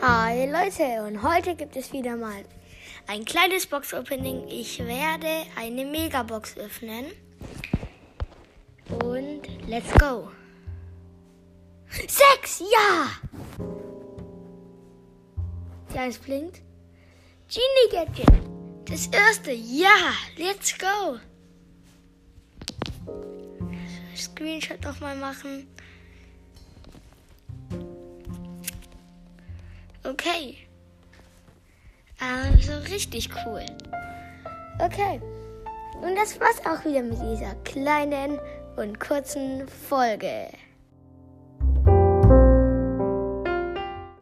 Hi Leute und heute gibt es wieder mal ein kleines Box-Opening. Ich werde eine Megabox öffnen. Und let's go. Sechs, ja! Ja, es blinkt. Genie Gadget. Das erste, ja, let's go. Screenshot nochmal machen. Okay. Also richtig cool. Okay. Und das war's auch wieder mit dieser kleinen und kurzen Folge.